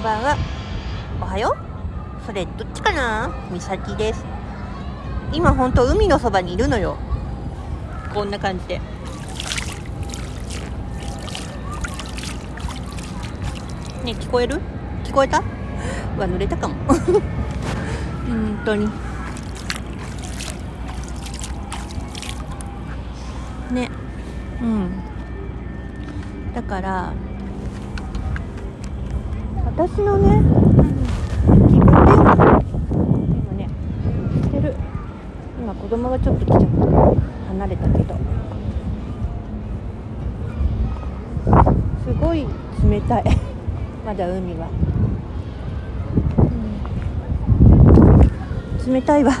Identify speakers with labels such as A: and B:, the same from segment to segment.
A: んばんは。おはよう。それどっちかな？みさきです。今ほんと海のそばにいるのよ。こんな感じで。ね聞こえる？聞こえた？うわ濡れたかも。本当に。ね。うん。だから私のね、気分転換。今ねしてる。今子供がちょっと来ちゃった。離れたけど。すごい冷たい。まだ海は、うん、冷たいわ。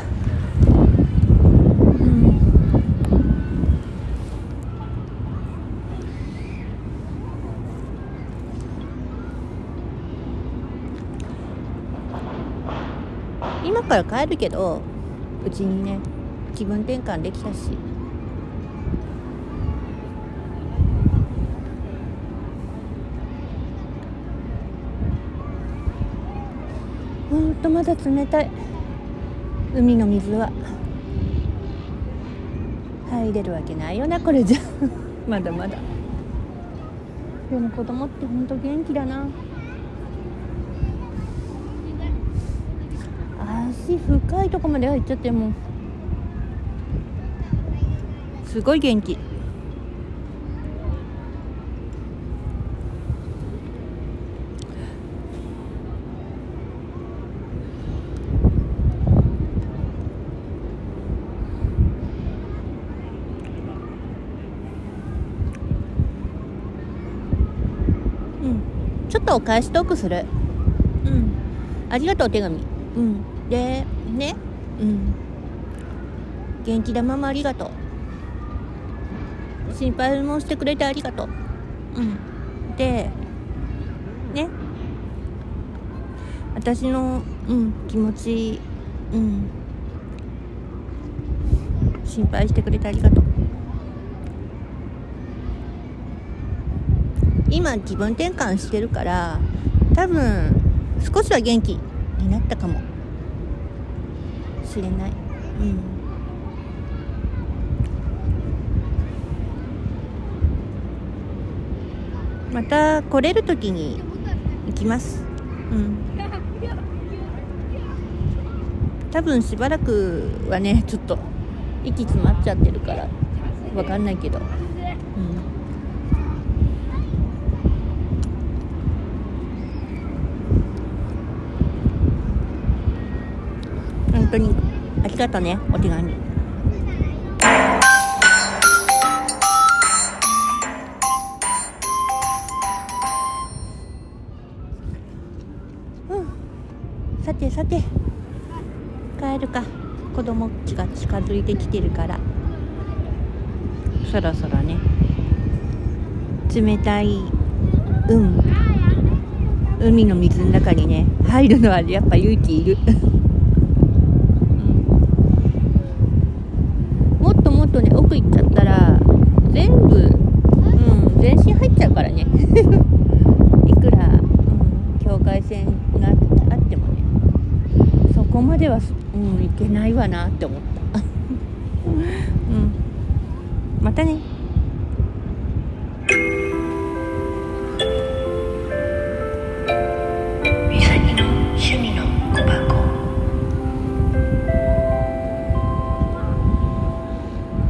A: 今から帰るけどうちにね気分転換できたし。ほんとまだ冷たい。海の水は。入れるわけないよなこれじゃ。まだまだ。でも子供ってほんと元気だな。足深いとこまで入っちゃってもう。すごい元気。うん。ちょっとお返しトークする。うん。ありがとうお手紙。うんでね。うん。元気だままありがとう。心配もしてくれてありがとう。うん。でね。私のうん気持ちうん。心配してくれてありがとう。今気分転換してるから多分少しは元気になったかも。しれない。うん。また来れる時に行きます。うん。多分しばらくはねちょっと息詰まっちゃってるからわかんないけどうん本当にありがとうねお手紙。うん。さてさて。帰るか。子供っちが近づいてきてるから。そろそろね。冷たいうん海の水の中にね入るのはやっぱ勇気いるもっともっとね奥行っちゃったら全部うん全身入っちゃうからね。いくら、うん、境界線があってもね。そこまでは、うん、いけないわなって思った。うん。またね。